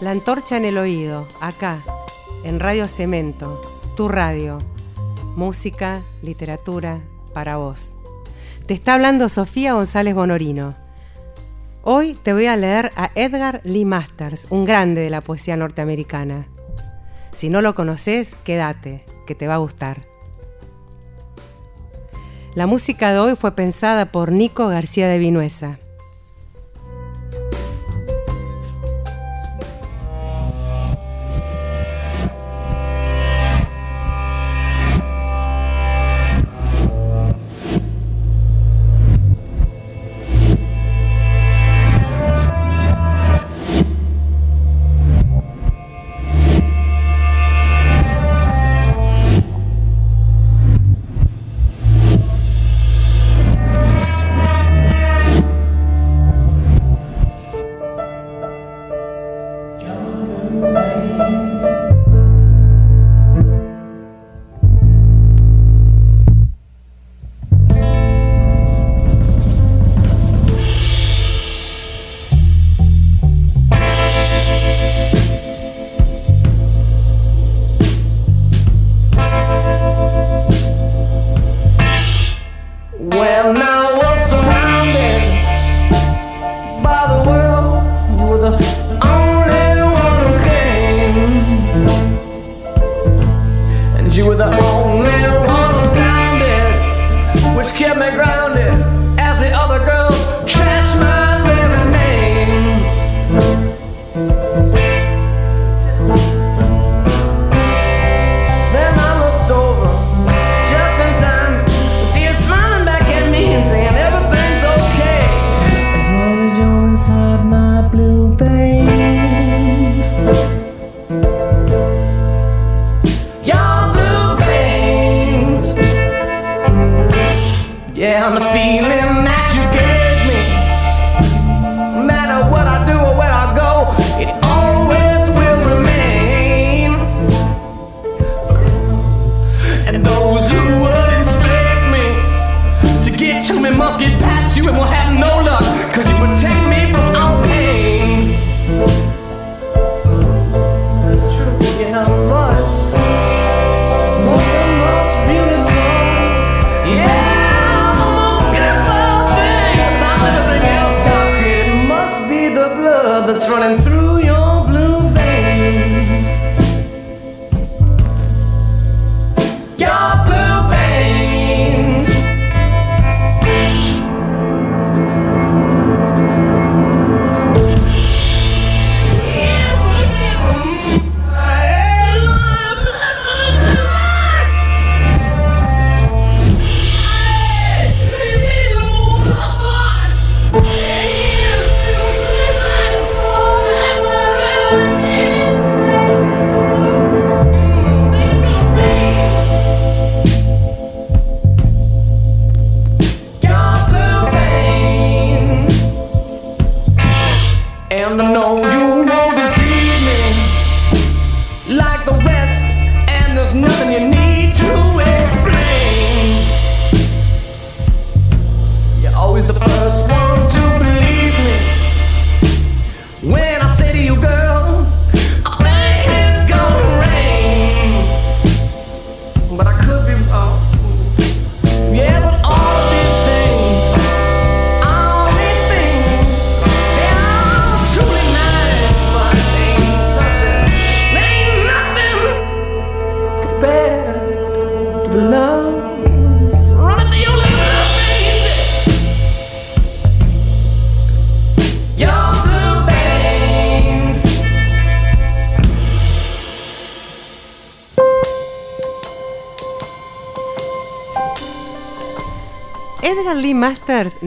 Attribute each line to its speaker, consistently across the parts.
Speaker 1: La antorcha en el oído, acá, en Radio Cemento, tu radio. Música, literatura, para vos. Te está hablando Sofía González Bonorino. Hoy te voy a leer a Edgar Lee Masters, un grande de la poesía norteamericana. Si no lo conoces, quédate, que te va a gustar. La música de hoy fue pensada por Nico García de Vinuesa.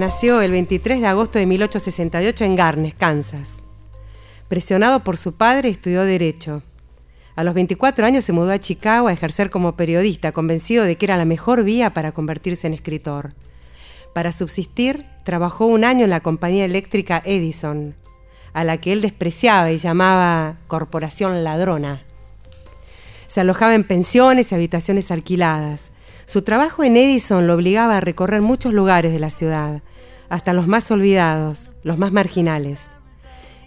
Speaker 1: Nació el 23 de agosto de 1868 en Garnes, Kansas. Presionado por su padre, estudió Derecho. A los 24 años se mudó a Chicago a ejercer como periodista, convencido de que era la mejor vía para convertirse en escritor. Para subsistir, trabajó un año en la compañía eléctrica Edison, a la que él despreciaba y llamaba corporación ladrona. Se alojaba en pensiones y habitaciones alquiladas. Su trabajo en Edison lo obligaba a recorrer muchos lugares de la ciudad, hasta los más olvidados, los más marginales.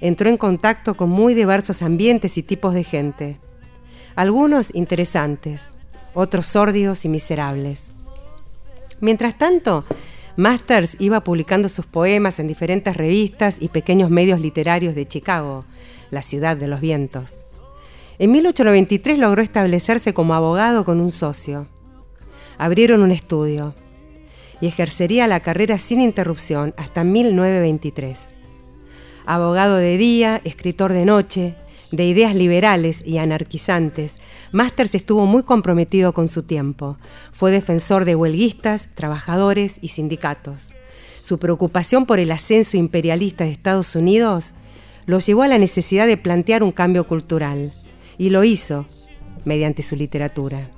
Speaker 2: entró en contacto con muy diversos ambientes y tipos de gente. Algunos interesantes, otros sórdidos y miserables. Mientras tanto, Masters iba publicando sus poemas en diferentes revistas y pequeños medios literarios de Chicago, la ciudad de los vientos. En 1893 logró establecerse como abogado con un socio. Abrieron un estudio y ejercería la carrera sin interrupción hasta 1923. Abogado de día, escritor de noche, de ideas liberales y anarquizantes, Masters estuvo muy comprometido con su tiempo. Fue defensor de huelguistas, trabajadores y sindicatos. Su preocupación por el ascenso imperialista de Estados Unidos lo llevó a la necesidad de plantear un cambio cultural, y lo hizo mediante su literatura.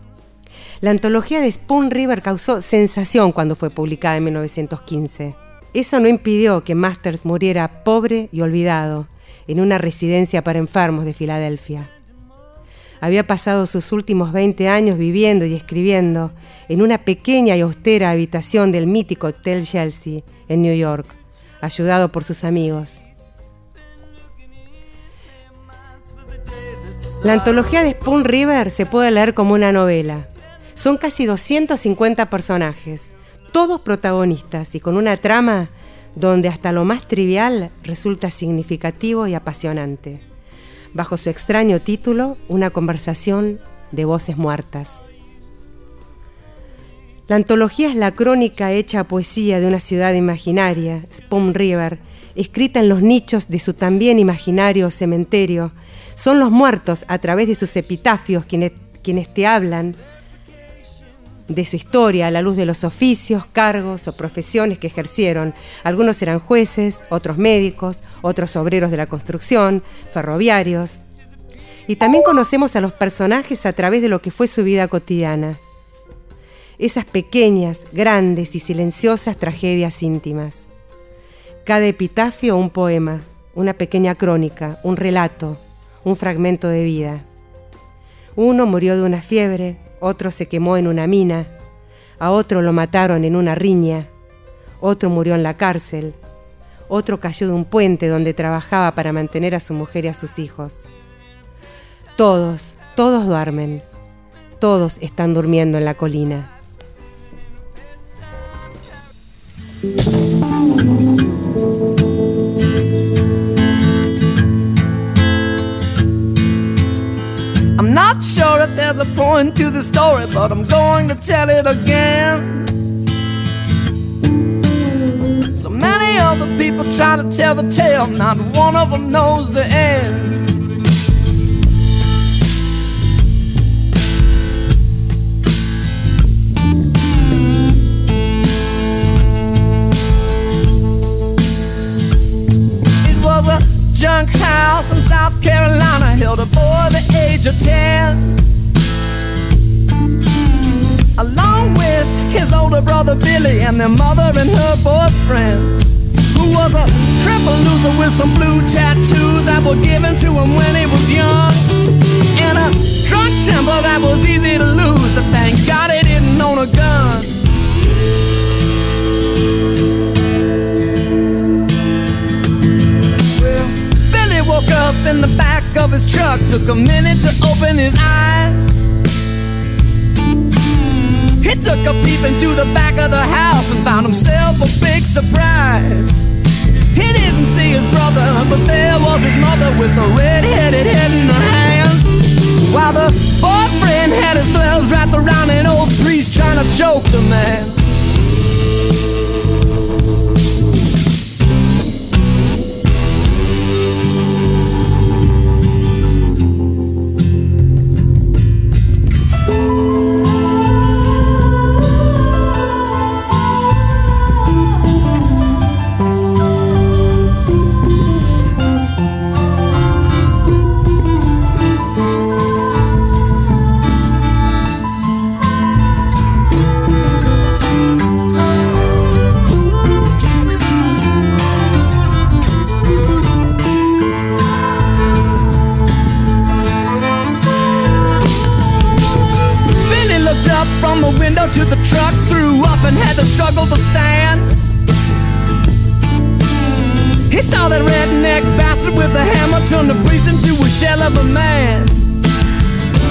Speaker 2: La antología de Spoon River causó sensación cuando fue publicada en 1915. Eso no impidió que Masters muriera pobre y olvidado en una residencia para enfermos de Filadelfia. Había pasado sus últimos 20 años viviendo y escribiendo en una pequeña y austera habitación del mítico Hotel Chelsea en New York, ayudado por sus amigos. La antología de Spoon River se puede leer como una novela. Son casi 250 personajes, todos protagonistas y con una trama donde hasta lo más trivial resulta significativo y apasionante. Bajo su extraño título, Una conversación de voces muertas. La antología es la crónica hecha a poesía de una ciudad imaginaria, Spoon River, escrita en los nichos de su también imaginario cementerio. Son los muertos a través de sus epitafios quienes, quienes te hablan de su historia a la luz de los oficios, cargos o profesiones que ejercieron. Algunos eran jueces, otros médicos, otros obreros de la construcción, ferroviarios. Y también conocemos a los personajes a través de lo que fue su vida cotidiana. Esas pequeñas, grandes y silenciosas tragedias íntimas. Cada epitafio un poema, una pequeña crónica, un relato, un fragmento de vida. Uno murió de una fiebre, otro se quemó en una mina, a otro lo mataron en una riña, otro murió en la cárcel, otro cayó de un puente donde trabajaba para mantener a su mujer y a sus hijos. Todos, todos duermen, todos están durmiendo en la colina.
Speaker 1: There's a point to the story, but I'm going to tell it again. So many other people try to tell the tale, not one of them knows the end. It was a junk house in South Carolina, held a boy the age of 10. His older brother Billy and their mother and her boyfriend, who was a triple loser with some blue tattoos that were given to him when he was young, and a drunk temper that was easy to lose. But thank God he didn't own a gun. Well, Billy woke up in the back of his truck, took a minute to open his eyes. He took a peep into the back of the house and found himself a big surprise. He didn't see his brother, but there was his mother with a red-headed head in her hands. While the boyfriend had his gloves wrapped around an old priest trying to choke the man. To the truck, threw up and had to struggle to stand. He saw that redneck bastard with the hammer turn the priest into a shell of a man.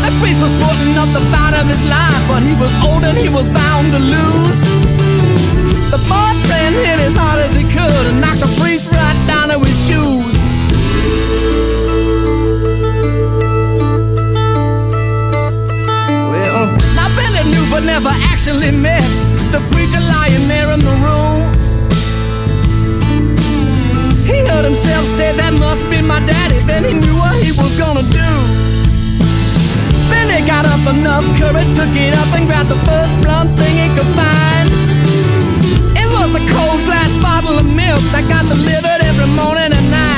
Speaker 1: The priest was putting up the fight of his life, but he was old and he was bound to lose. The boyfriend hit as hard as he could and knocked the priest right down to his shoes. Preacher lying there in the room. He heard himself say, That must be my daddy. Then he knew what he was gonna do. Billy got up enough courage to get up and grab the first blunt thing he could find. It was a cold glass bottle of milk that got delivered every morning at nine.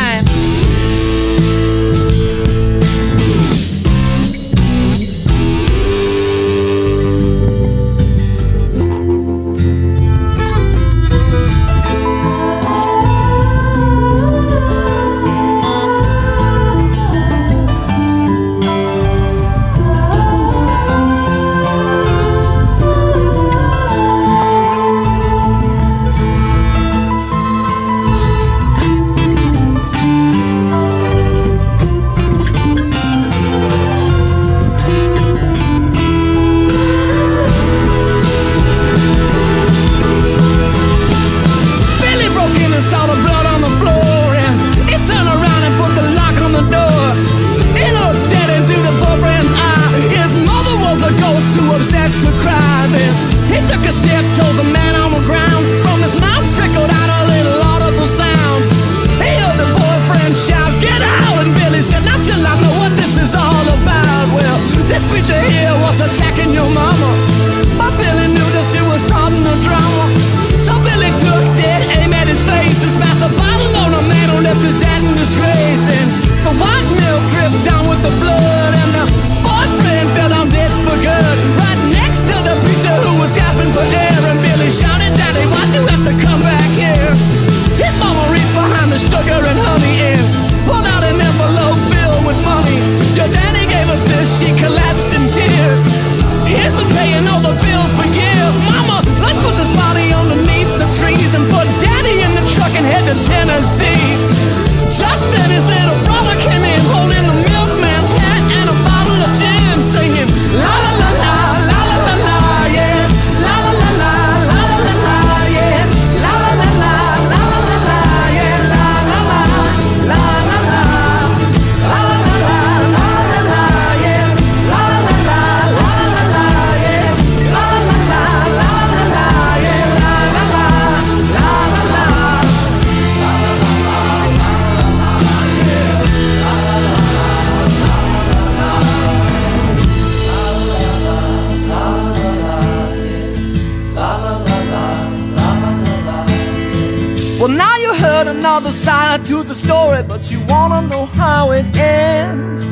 Speaker 1: Another side to the story, but you wanna know how it ends.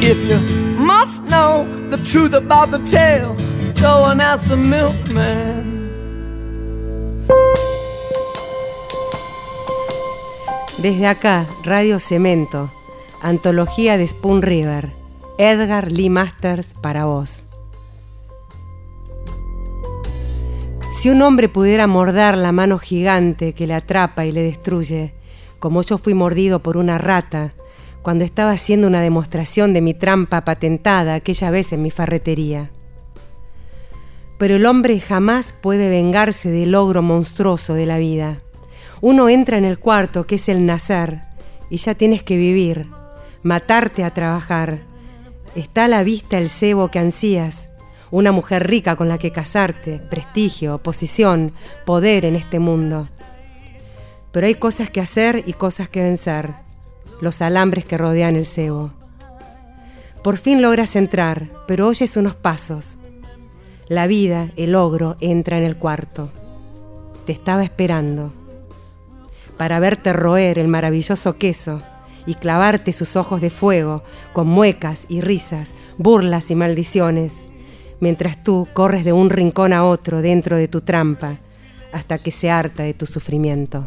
Speaker 1: If you must know the truth about the tale, go and ask the milkman.
Speaker 2: Desde acá, Radio Cemento, antología de Spoon River, Edgar Lee Masters para vos. Si un hombre pudiera morder la mano gigante que le atrapa y le destruye, como yo fui mordido por una rata cuando estaba haciendo una demostración de mi trampa patentada aquella vez en mi farretería. Pero el hombre jamás puede vengarse del logro monstruoso de la vida. Uno entra en el cuarto, que es el nacer, y ya tienes que vivir, matarte a trabajar. Está a la vista el cebo que ansías, una mujer rica con la que casarte, prestigio, posición, poder en este mundo. Pero hay cosas que hacer y cosas que vencer, los alambres que rodean el cebo. Por fin logras entrar, pero oyes unos pasos. La vida, el ogro, entra en el cuarto. Te estaba esperando para verte roer el maravilloso queso y clavarte sus ojos de fuego con muecas y risas, burlas y maldiciones, mientras tú corres de un rincón a otro dentro de tu trampa hasta que se harta de tu sufrimiento.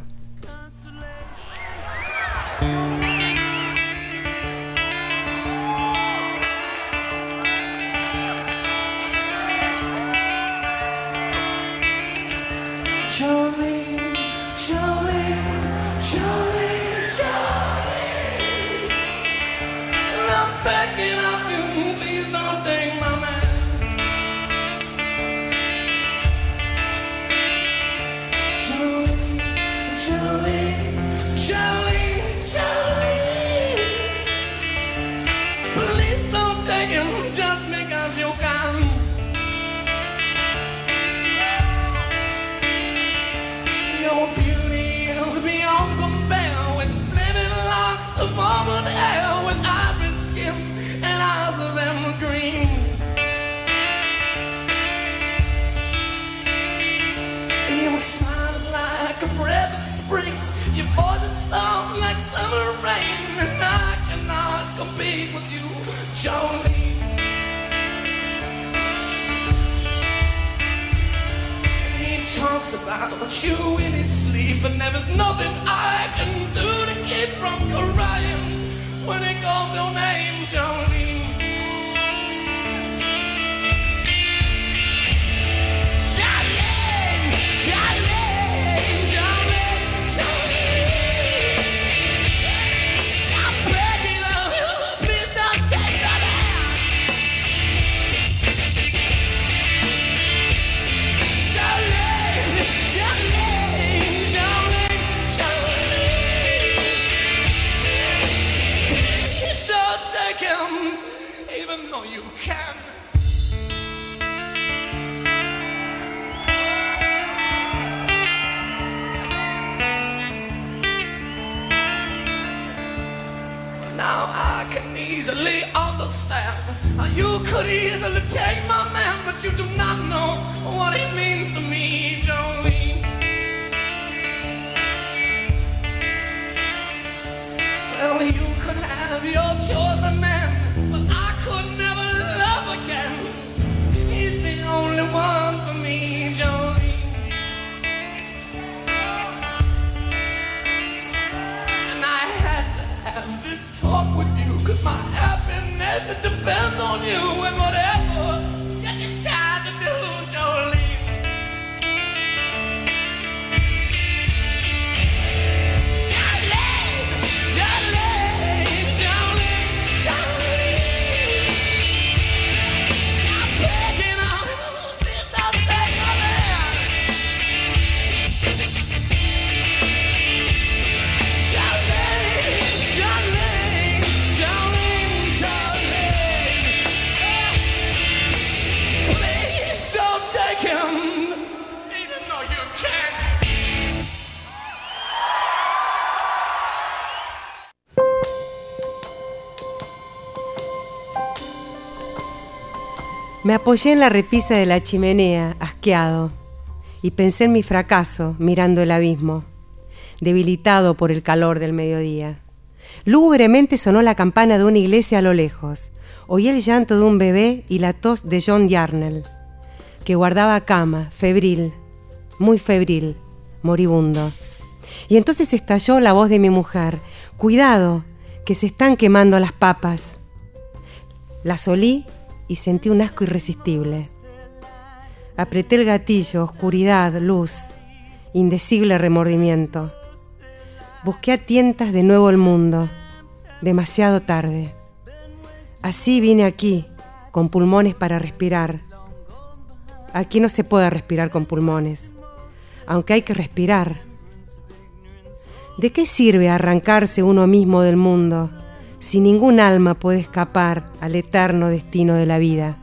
Speaker 3: your beauty is beyond compare with living like the moment.
Speaker 1: About you in his sleep, and there is nothing I can do to keep from crying when he calls your name, Jolene. Could easily take my man, but you do not know what he means to me, Jolene. Well, you could have your choice of man, but I could never love again. He's the only one my happiness it depends on you.
Speaker 2: Me apoyé en la repisa de la chimenea, asqueado, y pensé en mi fracaso mirando el abismo, debilitado por el calor del mediodía. Lúgubremente sonó la campana de una iglesia a lo lejos. Oí el llanto de un bebé y la tos de John Yarnell, que guardaba cama, febril, muy febril, moribundo. Y entonces estalló la voz de mi mujer. Cuidado, que se están quemando las papas. Las olí y sentí un asco irresistible. Apreté el gatillo, oscuridad, luz, indecible remordimiento. Busqué a tientas de nuevo el mundo, demasiado tarde. Así vine aquí, con pulmones para respirar. Aquí no se puede respirar con pulmones, aunque hay que respirar. ¿De qué sirve arrancarse uno mismo del mundo? Si ningún alma puede escapar al eterno destino de la vida.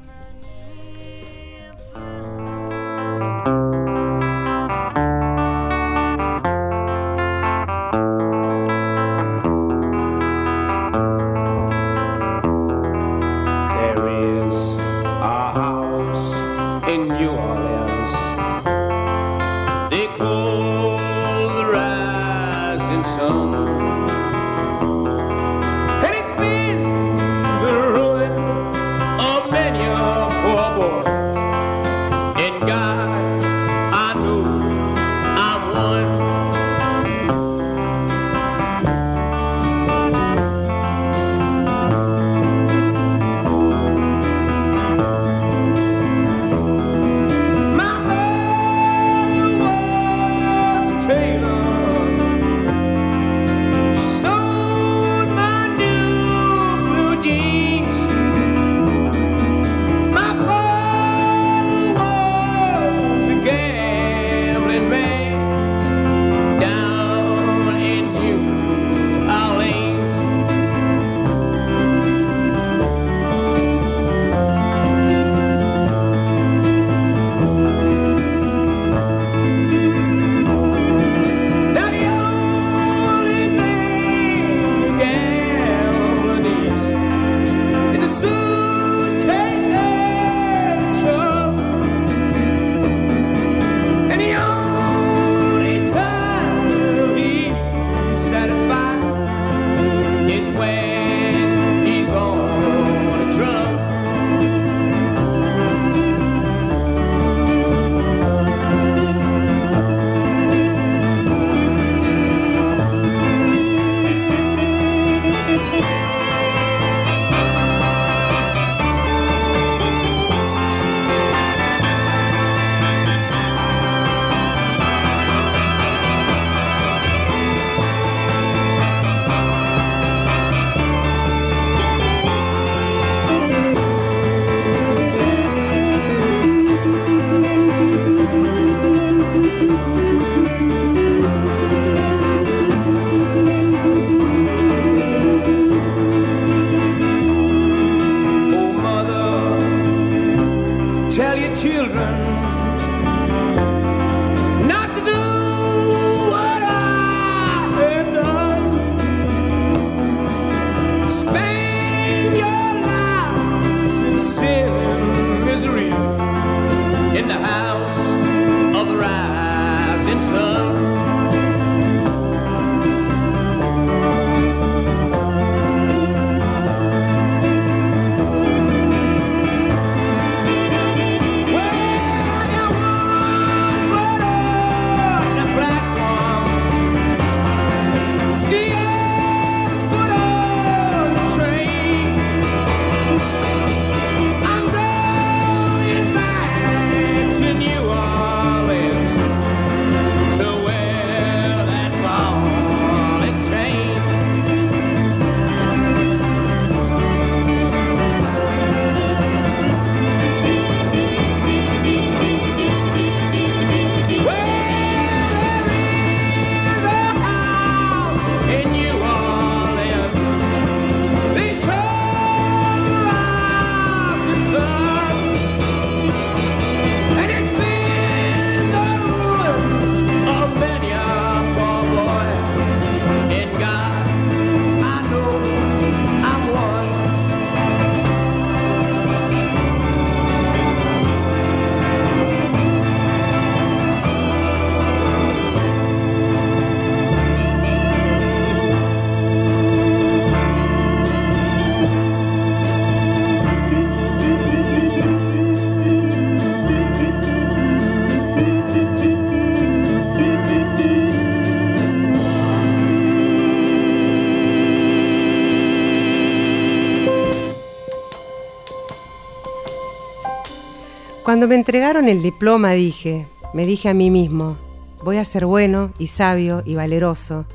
Speaker 4: Cuando me entregaron el diploma dije, me dije a mí mismo, voy a ser bueno y sabio y valeroso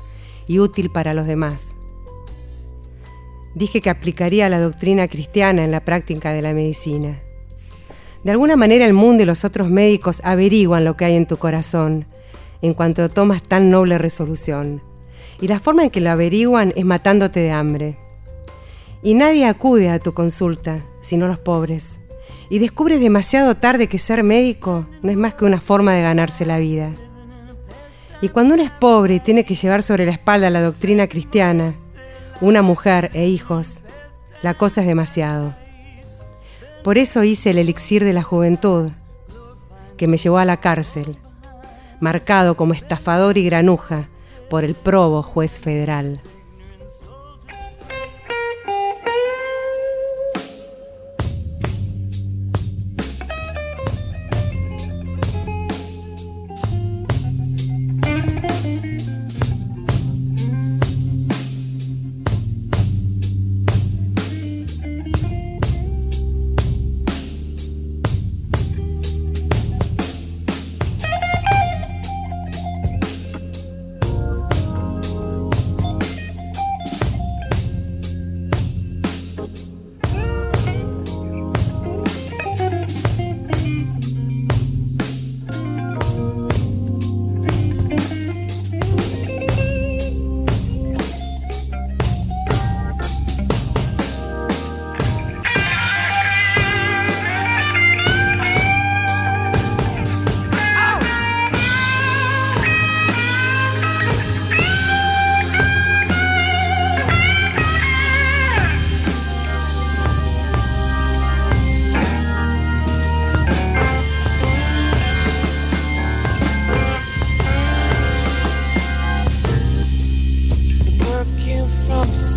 Speaker 4: y útil para los demás. Dije que aplicaría la doctrina cristiana en la práctica de la medicina. De alguna manera el mundo y los otros médicos averiguan lo que hay en tu corazón en cuanto tomas tan noble resolución. Y la forma en que lo averiguan es matándote de hambre. Y nadie acude a tu consulta, sino los pobres y descubres demasiado tarde que ser médico no es más que una forma de ganarse la vida. Y cuando uno es pobre y tiene que llevar sobre la espalda la doctrina cristiana, una mujer e hijos, la cosa es demasiado. Por eso hice el elixir de la juventud, que me llevó a la cárcel, marcado como estafador y granuja por el probo juez federal.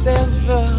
Speaker 4: ever.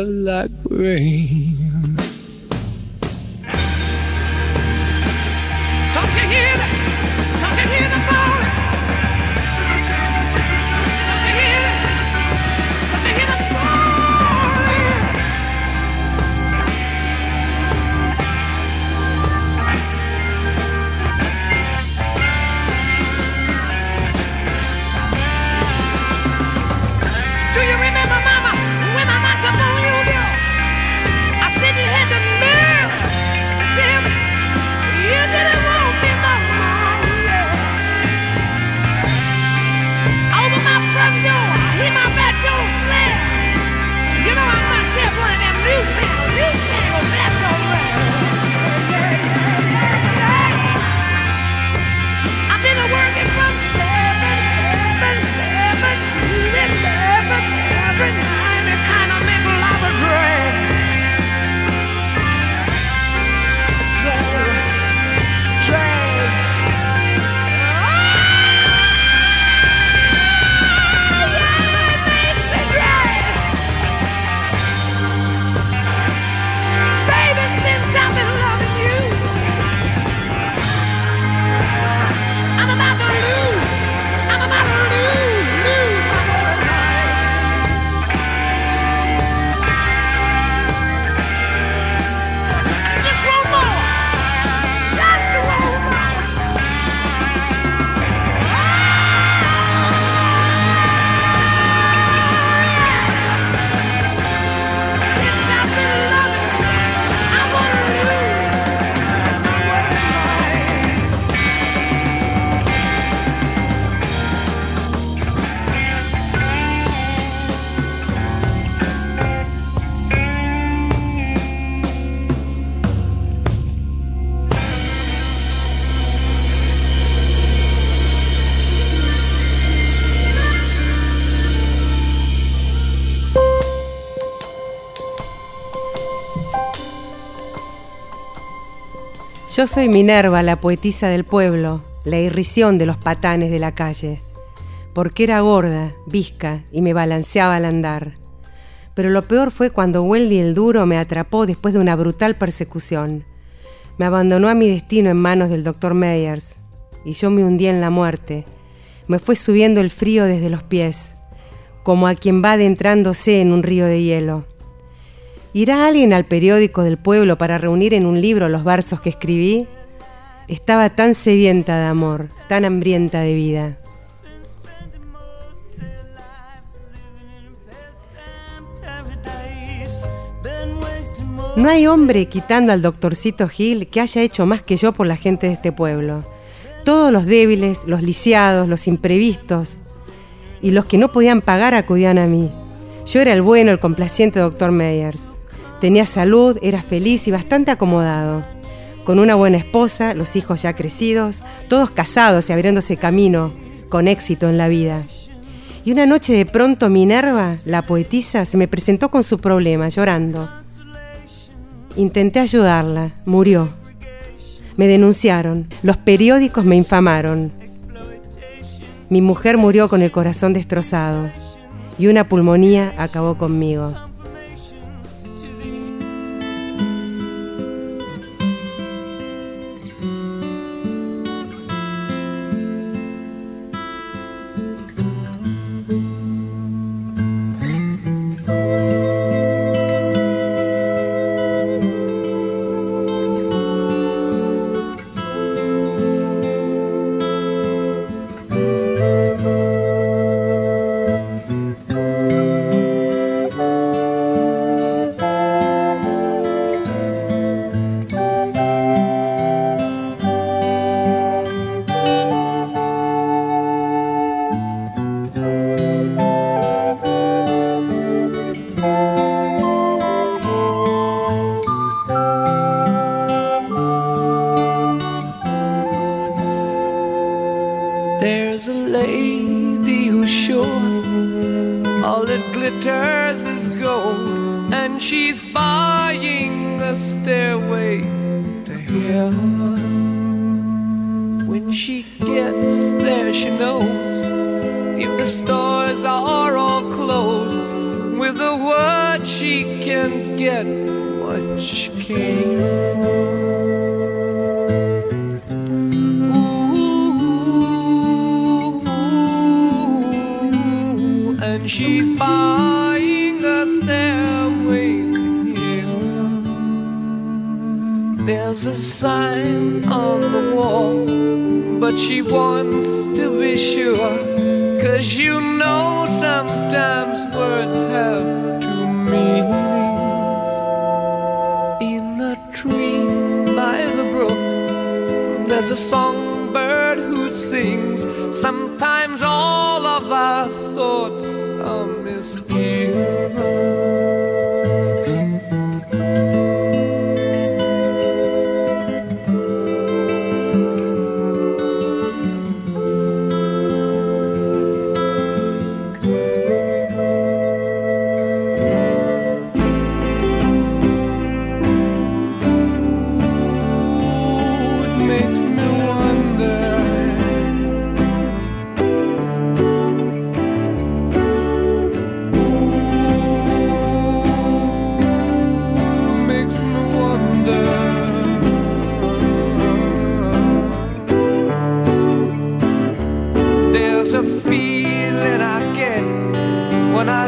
Speaker 4: It felt
Speaker 2: Yo soy Minerva, la poetisa del pueblo, la irrisión de los patanes de la calle, porque era gorda, visca y me balanceaba al andar. Pero lo peor fue cuando Weldy el Duro me atrapó después de una brutal persecución. Me abandonó a mi destino en manos del doctor Meyers, y yo me hundí en la muerte. Me fue subiendo el frío desde los pies, como a quien va adentrándose en un río de hielo. ¿Irá alguien al periódico del pueblo para reunir en un libro los versos que escribí? Estaba tan sedienta de amor, tan hambrienta de vida. No hay hombre quitando al doctorcito Gil que haya hecho más que yo por la gente de este pueblo. Todos los débiles, los lisiados, los imprevistos y los que no podían pagar acudían a mí. Yo era el bueno, el complaciente doctor Meyers. Tenía salud, era feliz y bastante acomodado. Con una buena esposa, los hijos ya crecidos, todos casados y abriéndose camino, con éxito en la vida. Y una noche de pronto Minerva, la poetisa, se me presentó con su problema, llorando. Intenté ayudarla, murió. Me denunciaron, los periódicos me infamaron. Mi mujer murió con el corazón destrozado y una pulmonía acabó conmigo.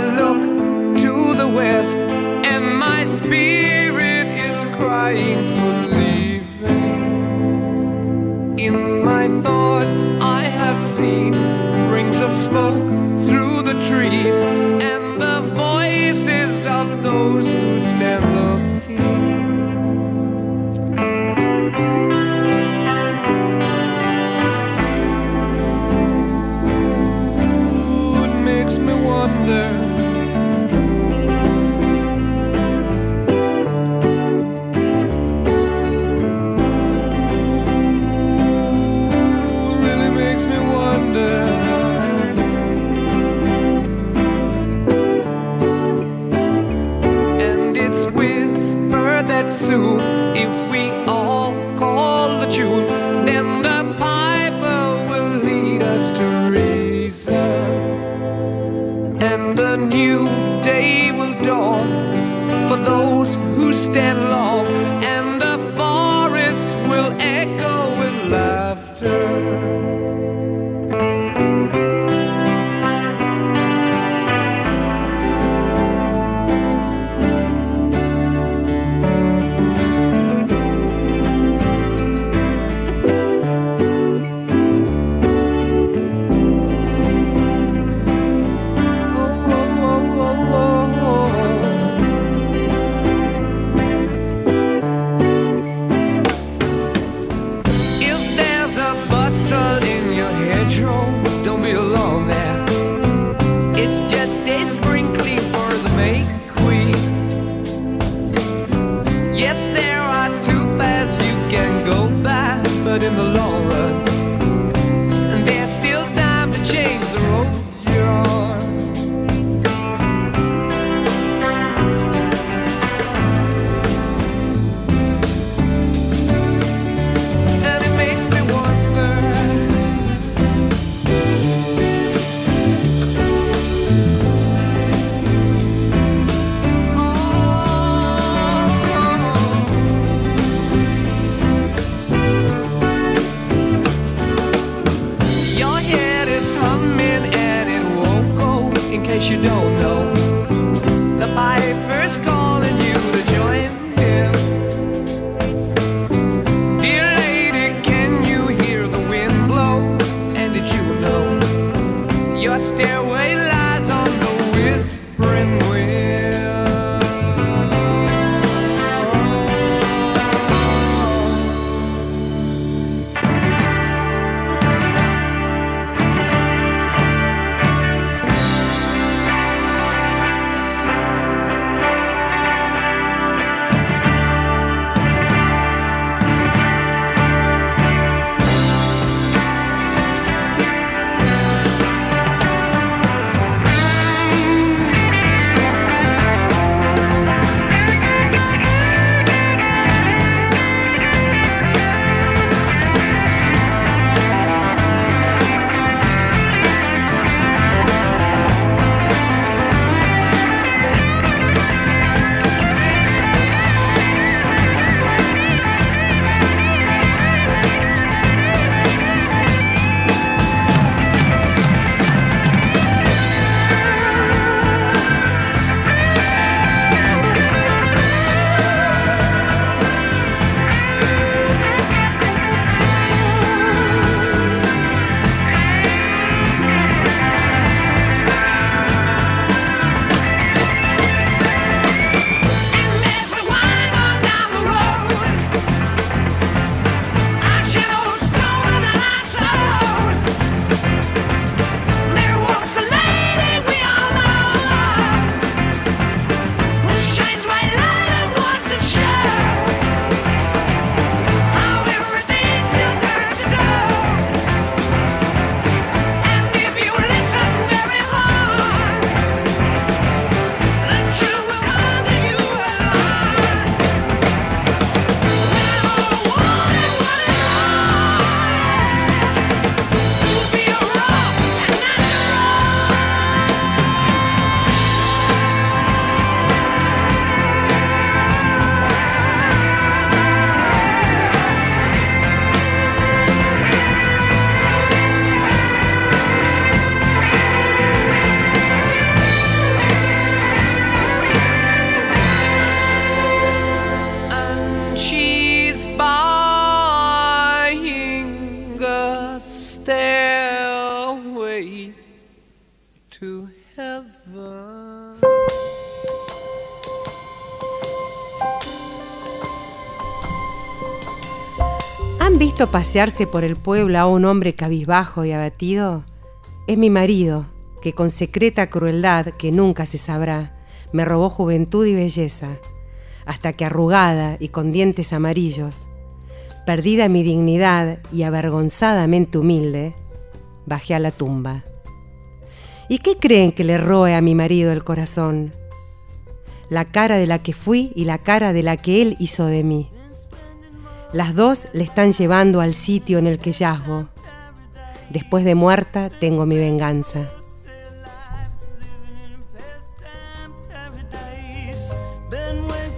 Speaker 5: look to the west, and my spirit is crying for leaving. In my thoughts, I have seen rings of smoke through the trees. stand stairway
Speaker 1: to heaven.
Speaker 2: ¿Han visto pasearse por el pueblo a un hombre cabizbajo y abatido? Es mi marido, que con secreta crueldad que nunca se sabrá, me robó juventud y belleza, hasta que arrugada y con dientes amarillos, perdida mi dignidad y avergonzadamente humilde, bajé a la tumba. ¿Y qué creen que le roe a mi marido el corazón? La cara de la que fui y la cara de la que él hizo de mí. Las dos le están llevando al sitio en el que yazgo. Después de muerta tengo mi venganza.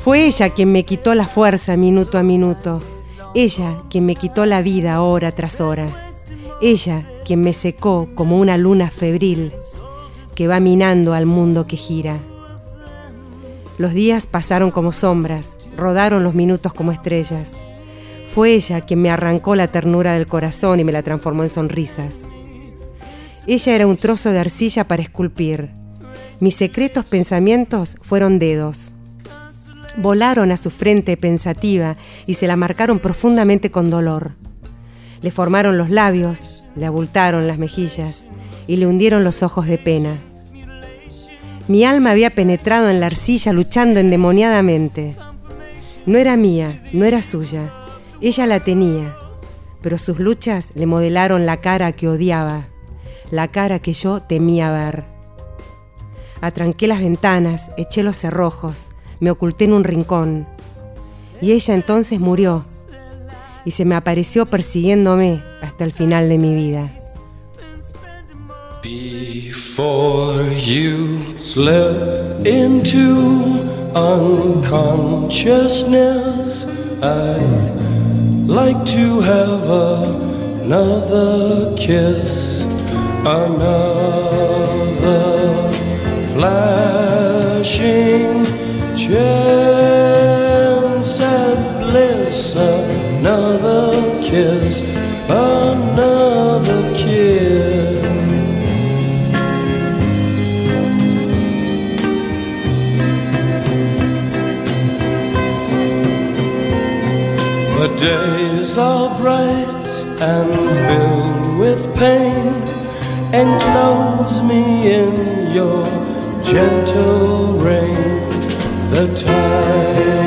Speaker 2: Fue ella quien me quitó la fuerza minuto a minuto. Ella quien me quitó la vida hora tras hora. Ella quien me secó como una luna febril que va minando al mundo que gira. Los días pasaron como sombras, rodaron los minutos como estrellas. Fue ella quien me arrancó la ternura del corazón y me la transformó en sonrisas. Ella era un trozo de arcilla para esculpir. Mis secretos pensamientos fueron dedos volaron a su frente pensativa y se la marcaron profundamente con dolor. Le formaron los labios, le abultaron las mejillas y le hundieron los ojos de pena. Mi alma había penetrado en la arcilla luchando endemoniadamente. No era mía, no era suya. Ella la tenía, pero sus luchas le modelaron la cara que odiaba, la cara que yo temía ver. Atranqué las ventanas, eché los cerrojos, me oculté en un rincón. Y ella entonces murió y se me apareció persiguiéndome hasta el final de mi vida.
Speaker 3: Before you slip into unconsciousness, I'd like to have another kiss, another flashing chance at bliss, another kiss, another kiss. The days are bright and filled with pain. Enclose me in your gentle rain. The time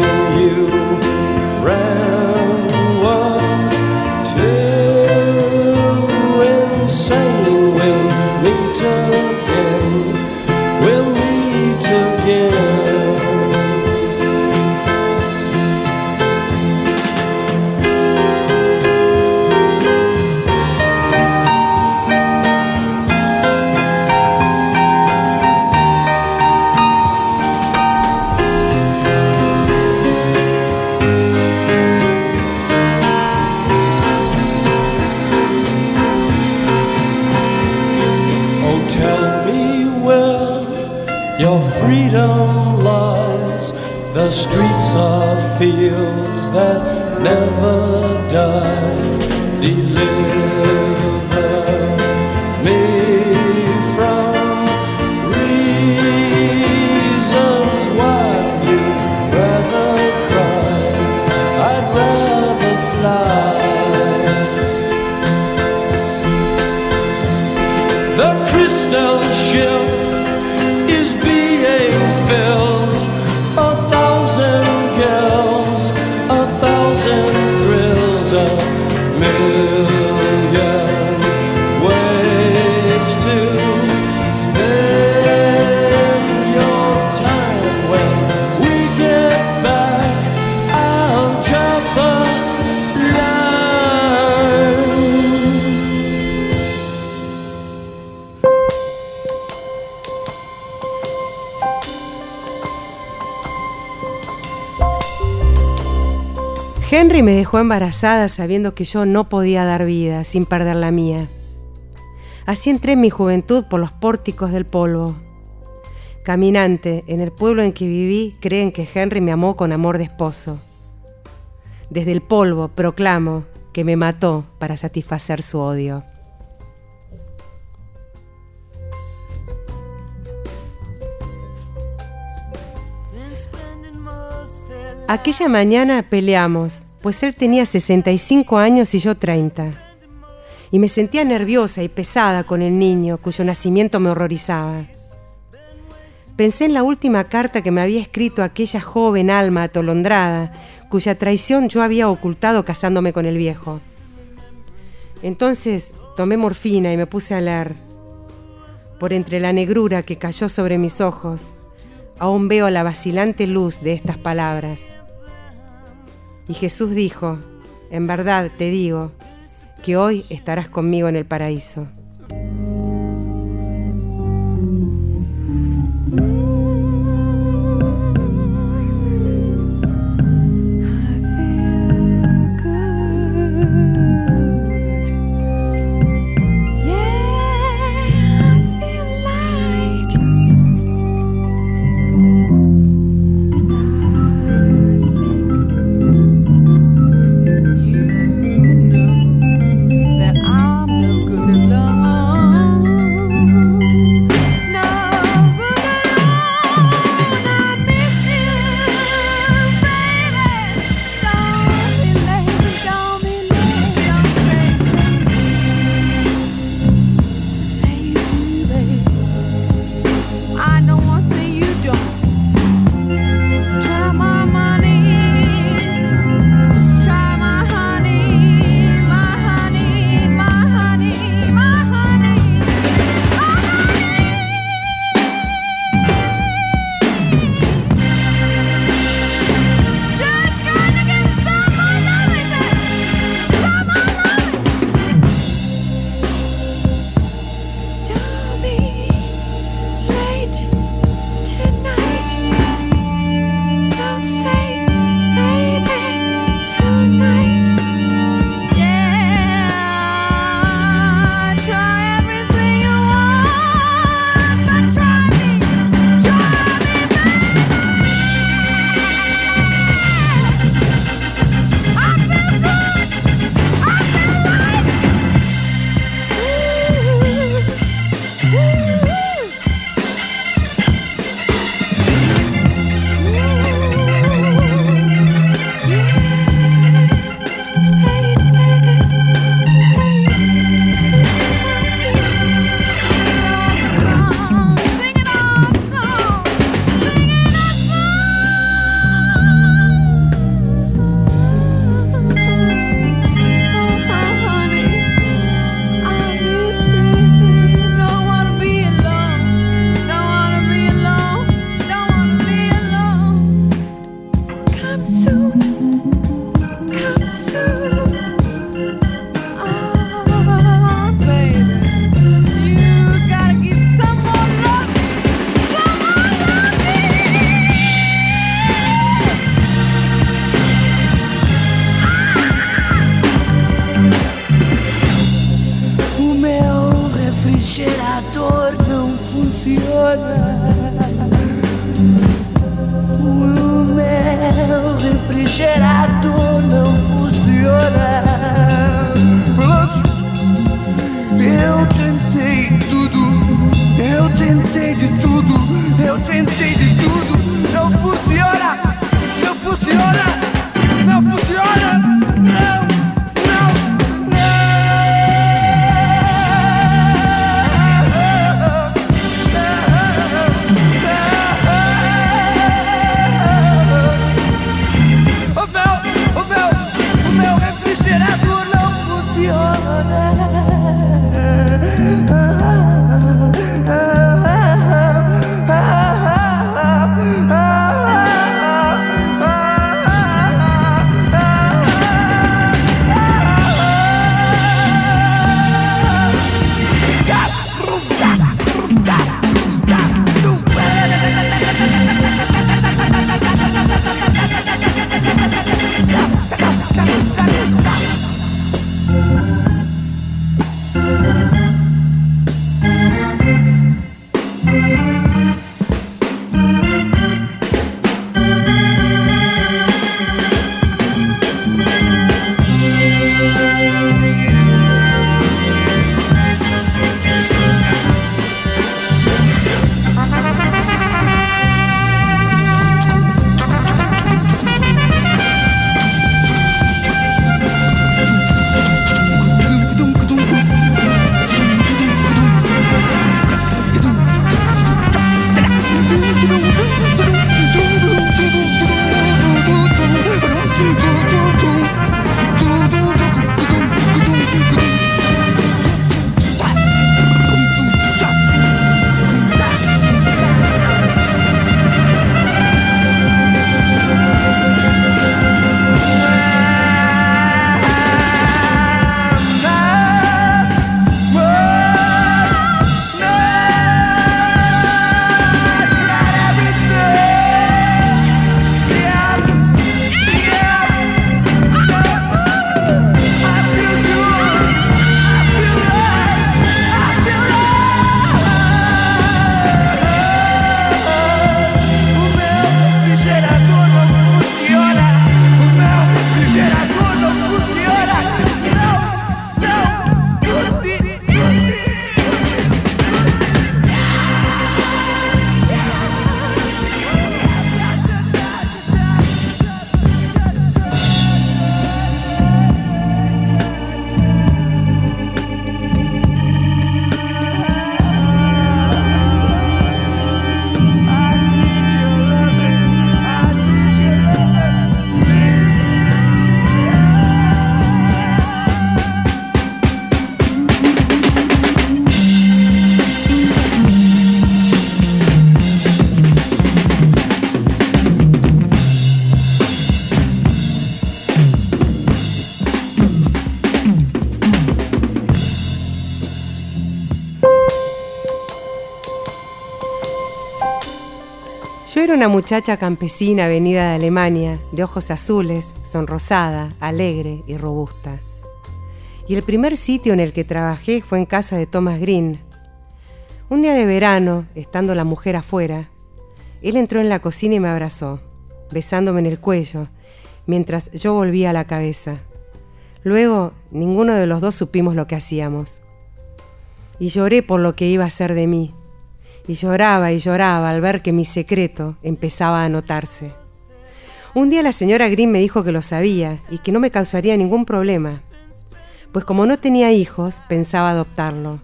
Speaker 3: of fields that
Speaker 2: Henry me dejó embarazada sabiendo que yo no podía dar vida sin perder la mía. Así entré en mi juventud por los pórticos del polvo. Caminante, en el pueblo en que viví, creen que Henry me amó con amor de esposo. Desde el polvo proclamo que me mató para satisfacer su odio.
Speaker 6: Aquella mañana peleamos, pues él tenía 65 años y yo 30. Y me sentía nerviosa y pesada con el niño, cuyo nacimiento me horrorizaba. Pensé en la última carta que me había escrito aquella joven alma atolondrada, cuya traición yo había ocultado casándome con el viejo. Entonces tomé morfina y me puse a leer. Por entre la negrura que cayó sobre mis ojos, aún veo la vacilante luz de estas palabras. Y Jesús dijo, en verdad te digo, que hoy estarás conmigo en el paraíso.
Speaker 2: Era una muchacha campesina venida de Alemania, de ojos azules, sonrosada, alegre y robusta. Y el primer sitio en el que trabajé fue en casa de Thomas Green. Un día de verano, estando la mujer afuera, él entró en la cocina y me abrazó, besándome en el cuello, mientras yo volvía la cabeza. Luego, ninguno de los dos supimos lo que hacíamos. Y lloré por lo que iba a ser de mí. Y lloraba y lloraba al ver que mi secreto empezaba a notarse. Un día la señora Green me dijo que lo sabía y que no me causaría ningún problema, pues como no tenía hijos, pensaba adoptarlo.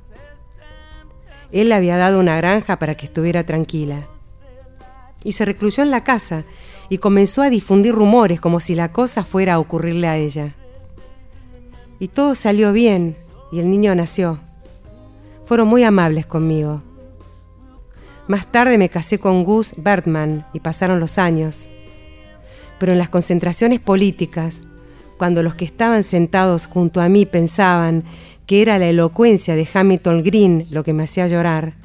Speaker 2: Él le había dado una granja para que estuviera tranquila. Y se recluyó en la casa y comenzó a difundir rumores como si la cosa fuera a ocurrirle a ella. Y todo salió bien y el niño nació. Fueron muy amables conmigo. Más tarde me casé con Gus Bertman y pasaron los años. Pero en las concentraciones políticas, cuando los que estaban sentados junto a mí pensaban que era la elocuencia de Hamilton Green lo que me hacía llorar,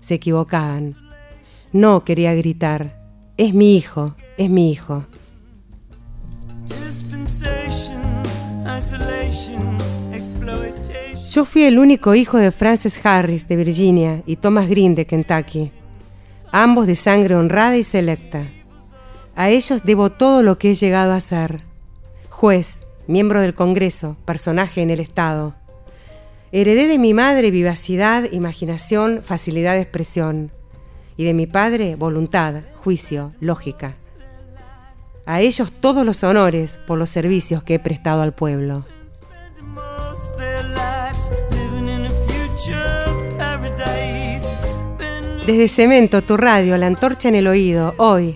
Speaker 2: se equivocaban. No quería gritar. Es mi hijo, es mi hijo. Yo fui el único hijo de Frances Harris de Virginia y Thomas Green de Kentucky, ambos de sangre honrada y selecta. A ellos debo todo lo que he llegado a ser. Juez, miembro del Congreso, personaje en el Estado. Heredé de mi madre vivacidad, imaginación, facilidad de expresión. Y de mi padre voluntad, juicio, lógica. A ellos todos los honores por los servicios que he prestado al pueblo. Desde Cemento, tu radio, la antorcha en el oído, hoy,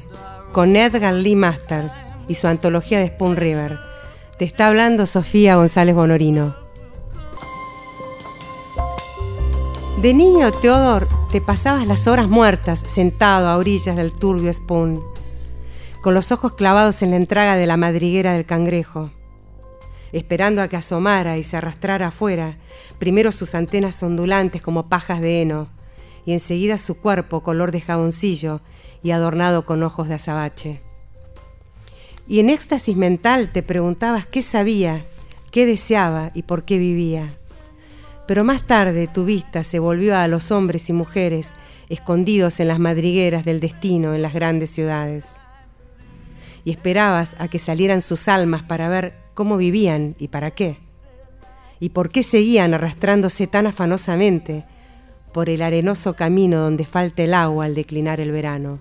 Speaker 2: con Edgar Lee Masters y su antología de Spoon River. Te está hablando Sofía González Bonorino. De niño, Teodor, te pasabas las horas muertas sentado a orillas del turbio Spoon, con los ojos clavados en la entraga de la madriguera del cangrejo, esperando a que asomara y se arrastrara afuera, primero sus antenas ondulantes como pajas de heno, y enseguida su cuerpo color de jaboncillo y adornado con ojos de azabache. Y en éxtasis mental te preguntabas qué sabía, qué deseaba y por qué vivía. Pero más tarde tu vista se volvió a los hombres y mujeres escondidos en las madrigueras del destino en las grandes ciudades. Y esperabas a que salieran sus almas para ver cómo vivían y para qué. Y por qué seguían arrastrándose tan afanosamente por el arenoso camino donde falta el agua al declinar el verano.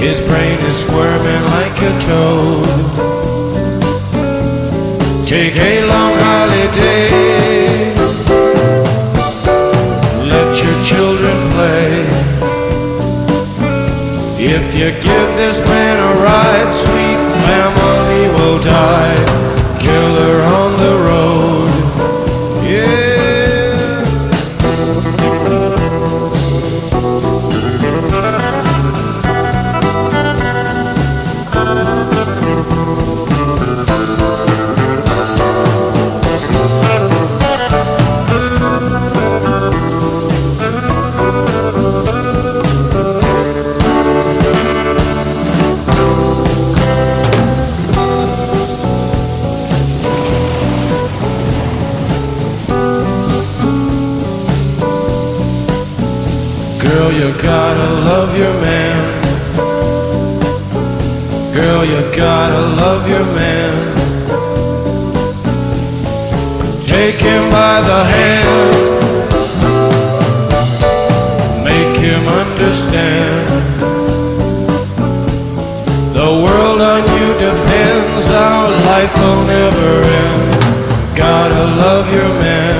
Speaker 7: His brain is squirming like a toad. Take a long holiday. Let your children play. If you give this man a ride, sweet family will die. Killer on the road. You gotta love your man. Girl, you gotta love your man. Take him by the hand. Make him understand. The world on you depends. Our life will never end. Gotta love your man.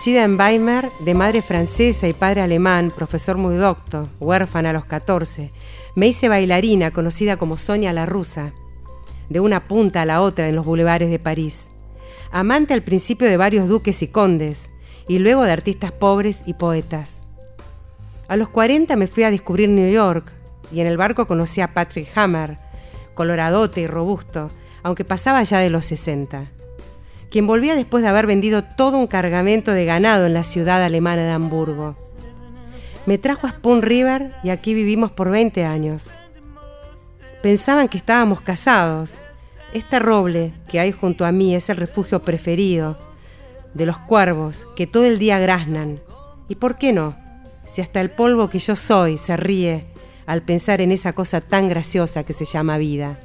Speaker 2: Nacida en Weimar, de madre francesa y padre alemán, profesor muy docto, huérfana a los 14, me hice bailarina conocida como Sonia la Rusa, de una punta a la otra en los bulevares de París. Amante al principio de varios duques y condes, y luego de artistas pobres y poetas. A los 40 me fui a descubrir New York,
Speaker 1: y en el barco conocí a Patrick Hammer, coloradote y robusto, aunque pasaba ya de los 60, quien volvía después de haber vendido todo un cargamento de ganado en la ciudad alemana de Hamburgo. Me trajo a Spoon River y aquí vivimos por 20 años. Pensaban que estábamos casados. Este roble que hay junto a mí es el refugio preferido de los cuervos que todo el día graznan. ¿Y por qué no? Si hasta el polvo que yo soy se ríe al pensar en esa cosa tan graciosa que se llama vida.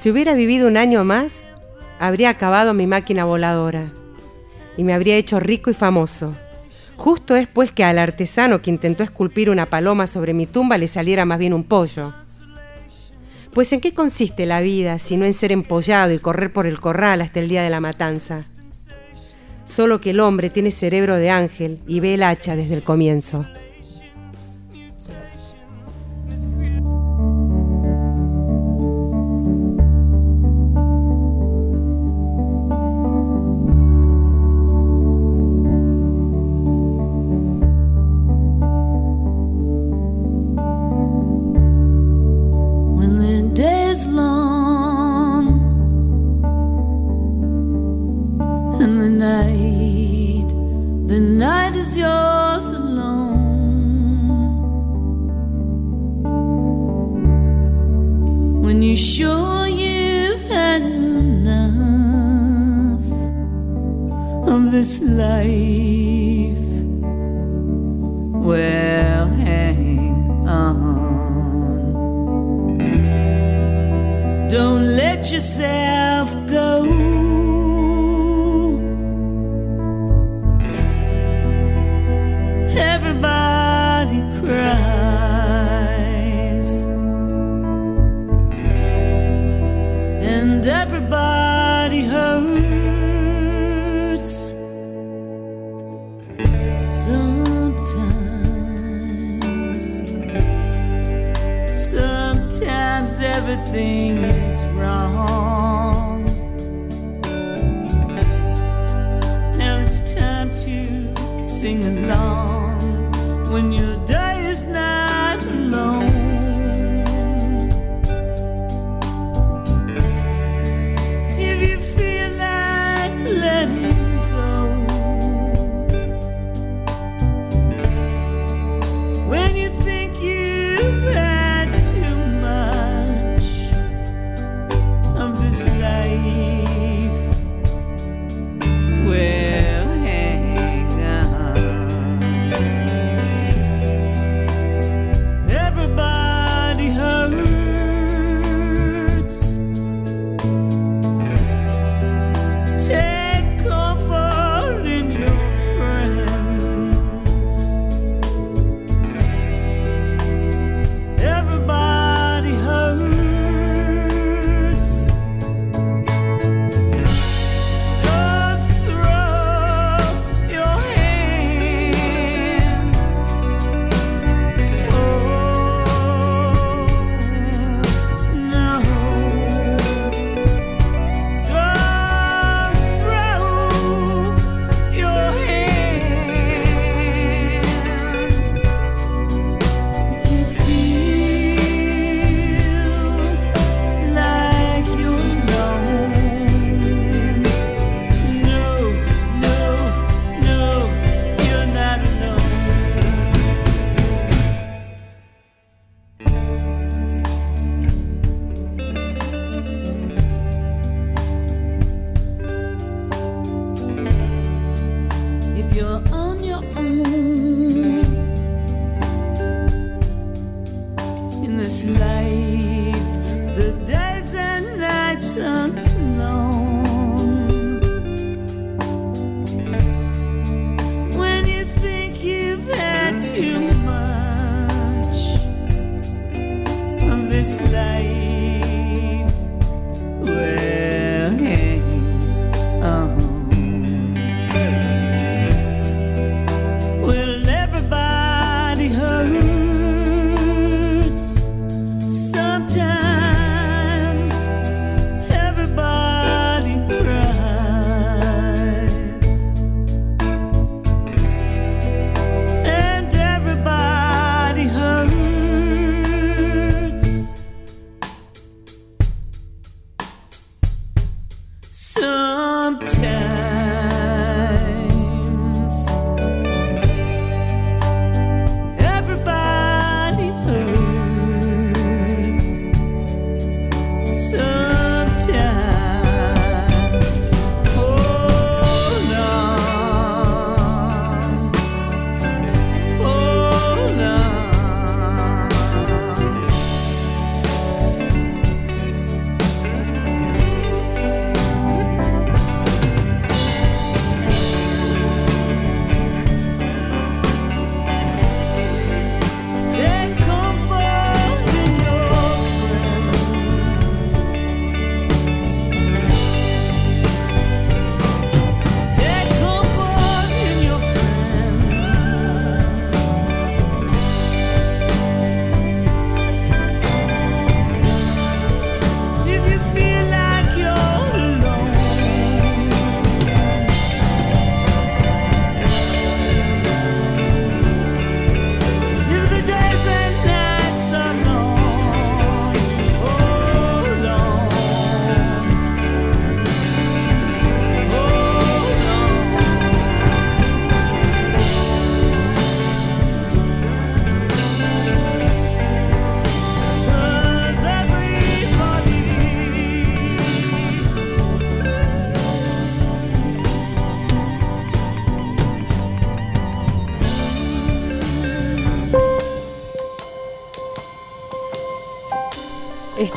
Speaker 1: Si hubiera vivido un año más, habría acabado mi máquina voladora y me habría hecho rico y famoso. Justo es pues que al artesano que intentó esculpir una paloma sobre mi tumba le saliera más bien un pollo. Pues ¿en qué consiste la vida si no en ser empollado y correr por el corral hasta el día de la matanza? Solo que el hombre tiene cerebro de ángel y ve el hacha desde el comienzo.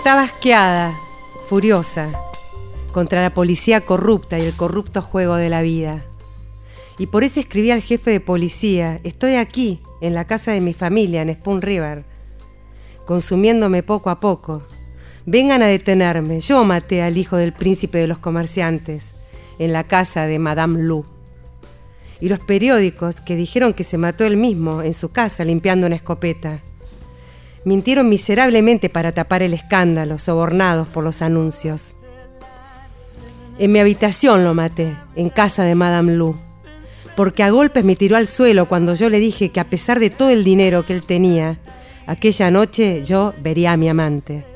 Speaker 2: Estaba asqueada, furiosa, contra la policía corrupta y el corrupto juego de la vida. Y por eso escribí al jefe de policía, estoy aquí, en la casa de mi familia, en Spoon River, consumiéndome poco a poco. Vengan a detenerme, yo maté al hijo del príncipe de los comerciantes, en la casa de Madame Lou. Y los periódicos que dijeron que se mató él mismo en su casa limpiando una escopeta. Mintieron miserablemente para tapar el escándalo, sobornados por los anuncios. En mi habitación lo maté, en casa de Madame Lou, porque a golpes me tiró al suelo cuando yo le dije que a pesar de todo el dinero que él tenía, aquella noche yo vería a mi amante.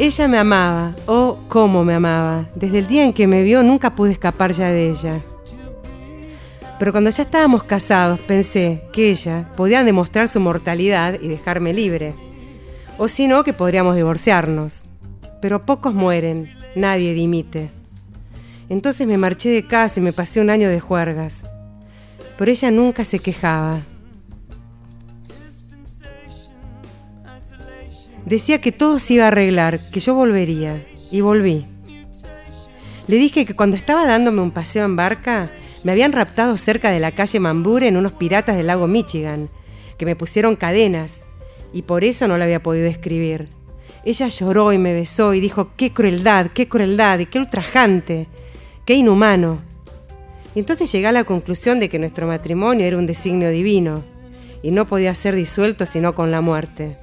Speaker 2: Ella me amaba, oh, cómo me amaba. Desde el día en que me vio nunca pude escapar ya de ella. Pero cuando ya estábamos casados pensé que ella podía demostrar su mortalidad y dejarme libre. O si no, que podríamos divorciarnos. Pero pocos mueren, nadie dimite. Entonces me marché de casa y me pasé un año de juergas. Pero ella nunca se quejaba. Decía que todo se iba a arreglar, que yo volvería. Y volví. Le dije que cuando estaba dándome un paseo en barca, me habían raptado cerca de la calle Mambure en unos piratas del lago Michigan, que me pusieron cadenas, y por eso no la había podido escribir. Ella lloró y me besó y dijo, qué crueldad, qué crueldad, y qué ultrajante, qué inhumano. Y entonces llegué a la conclusión de que nuestro matrimonio era un designio divino, y no podía ser disuelto sino con la muerte.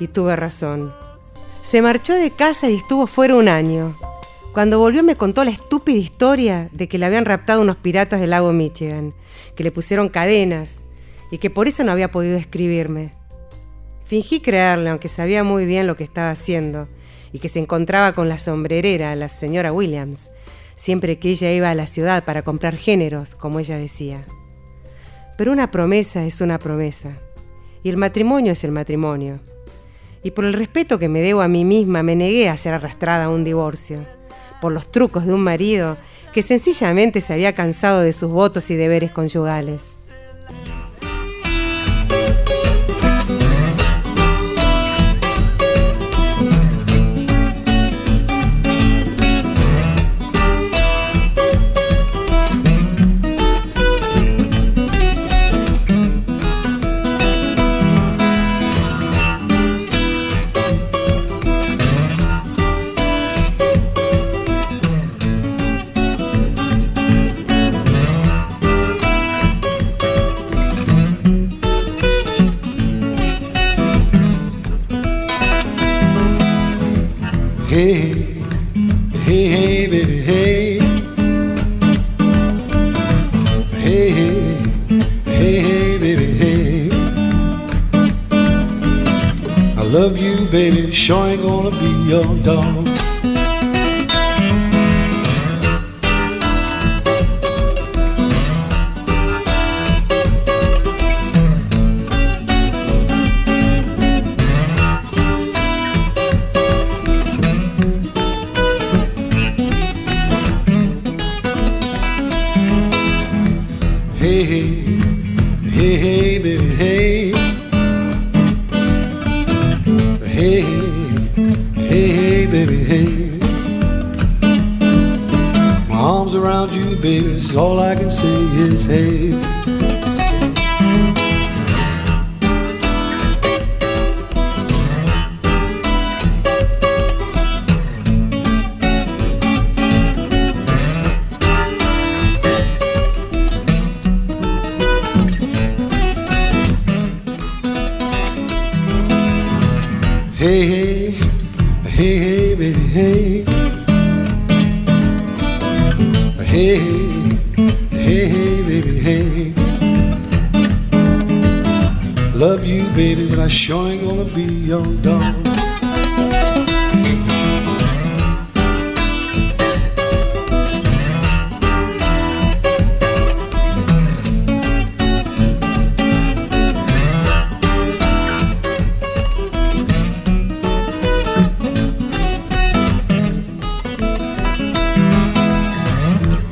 Speaker 2: Y tuve razón. Se marchó de casa y estuvo fuera un año. Cuando volvió me contó la estúpida historia de que le habían raptado unos piratas del lago Michigan, que le pusieron cadenas y que por eso no había podido escribirme. Fingí creerle, aunque sabía muy bien lo que estaba haciendo, y que se encontraba con la sombrerera, la señora Williams, siempre que ella iba a la ciudad para comprar géneros, como ella decía. Pero una promesa es una promesa, y el matrimonio es el matrimonio. Y por el respeto que me debo a mí misma, me negué a ser arrastrada a un divorcio, por los trucos de un marido que sencillamente se había cansado de sus votos y deberes conyugales.
Speaker 8: Sure ain't gonna be your dog. All I can say is hey. Hey, hey, hey, hey, baby, hey. Hey, hey, you, baby, but I sure ain't gonna be your dog.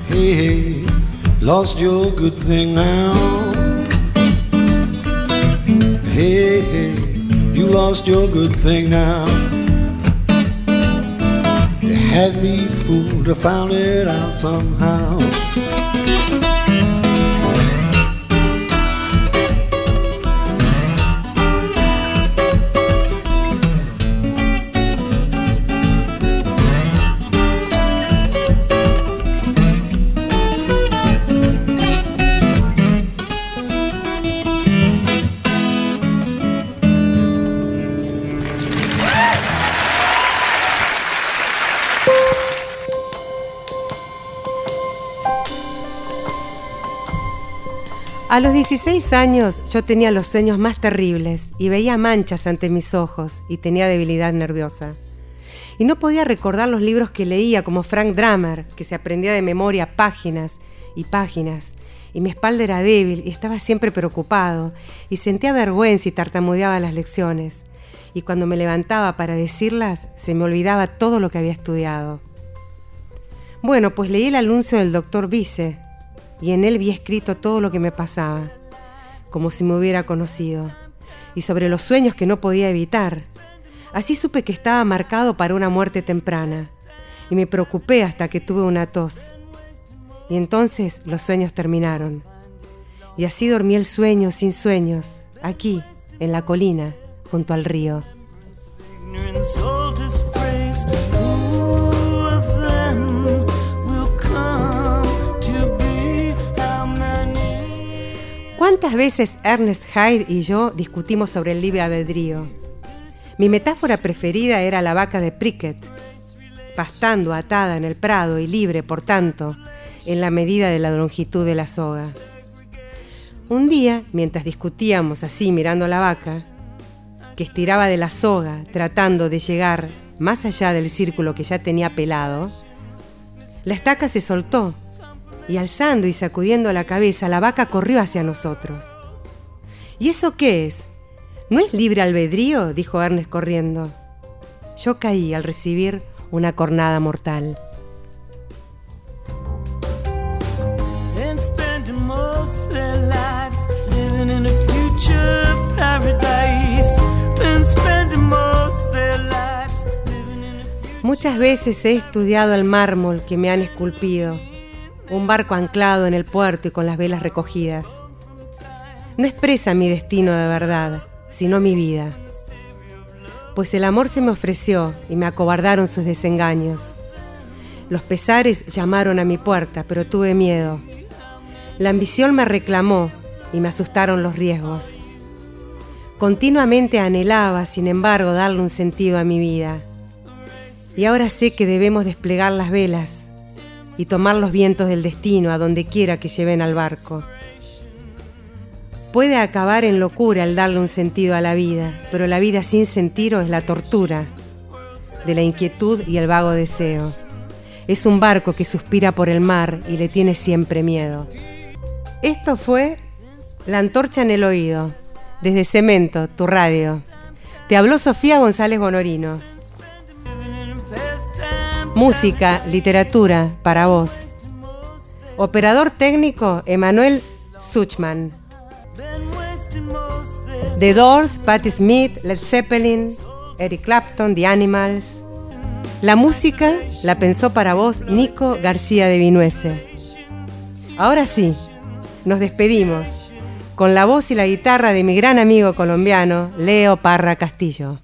Speaker 8: Hey, hey, lost your good thing now. Lost your good thing now. You had me fooled, I found it out somehow.
Speaker 2: A los 16 años yo tenía los sueños más terribles y veía manchas ante mis ojos y tenía debilidad nerviosa. Y no podía recordar los libros que leía como Frank Drummer, que se aprendía de memoria páginas y páginas. Y mi espalda era débil y estaba siempre preocupado y sentía vergüenza y tartamudeaba las lecciones. Y cuando me levantaba para decirlas, se me olvidaba todo lo que había estudiado. Bueno, pues leí el anuncio del doctor Vice y en él vi escrito todo lo que me pasaba, como si me hubiera conocido, y sobre los sueños que no podía evitar. Así supe que estaba marcado para una muerte temprana, y me preocupé hasta que tuve una tos. Y entonces los sueños terminaron. Y así dormí el sueño sin sueños, aquí, en la colina, junto al río. ¿Cuántas veces Ernest Hyde y yo discutimos sobre el libre albedrío? Mi metáfora preferida era la vaca de Prickett, pastando atada en el prado y libre, por tanto, en la medida de la longitud de la soga. Un día, mientras discutíamos así mirando a la vaca, que estiraba de la soga tratando de llegar más allá del círculo que ya tenía pelado, la estaca se soltó y alzando y sacudiendo la cabeza, la vaca corrió hacia nosotros. ¿Y eso qué es? ¿No es libre albedrío? dijo Ernest corriendo. Yo caí al recibir una cornada mortal. Muchas veces he estudiado el mármol que me han esculpido, un barco anclado en el puerto y con las velas recogidas. No expresa mi destino de verdad, sino mi vida. Pues el amor se me ofreció y me acobardaron sus desengaños. Los pesares llamaron a mi puerta, pero tuve miedo. La ambición me reclamó y me asustaron los riesgos. Continuamente anhelaba, sin embargo, darle un sentido a mi vida. Y ahora sé que debemos desplegar las velas y tomar los vientos del destino a donde quiera que lleven al barco. Puede acabar en locura el darle un sentido a la vida, pero la vida sin sentido es la tortura de la inquietud y el vago deseo. Es un barco que suspira por el mar y le tiene siempre miedo. Esto fue La antorcha en el oído, desde Cemento, tu radio. Te habló Sofía González Bonorino. Música, literatura, para vos. Operador técnico, Emanuel Suchman. The Doors, Patti Smith, Led Zeppelin, Eric Clapton, The Animals. La música la pensó para vos Nico García de Vinuese. Ahora sí, nos despedimos con la voz y la guitarra de mi gran amigo colombiano, Leo Parra Castillo.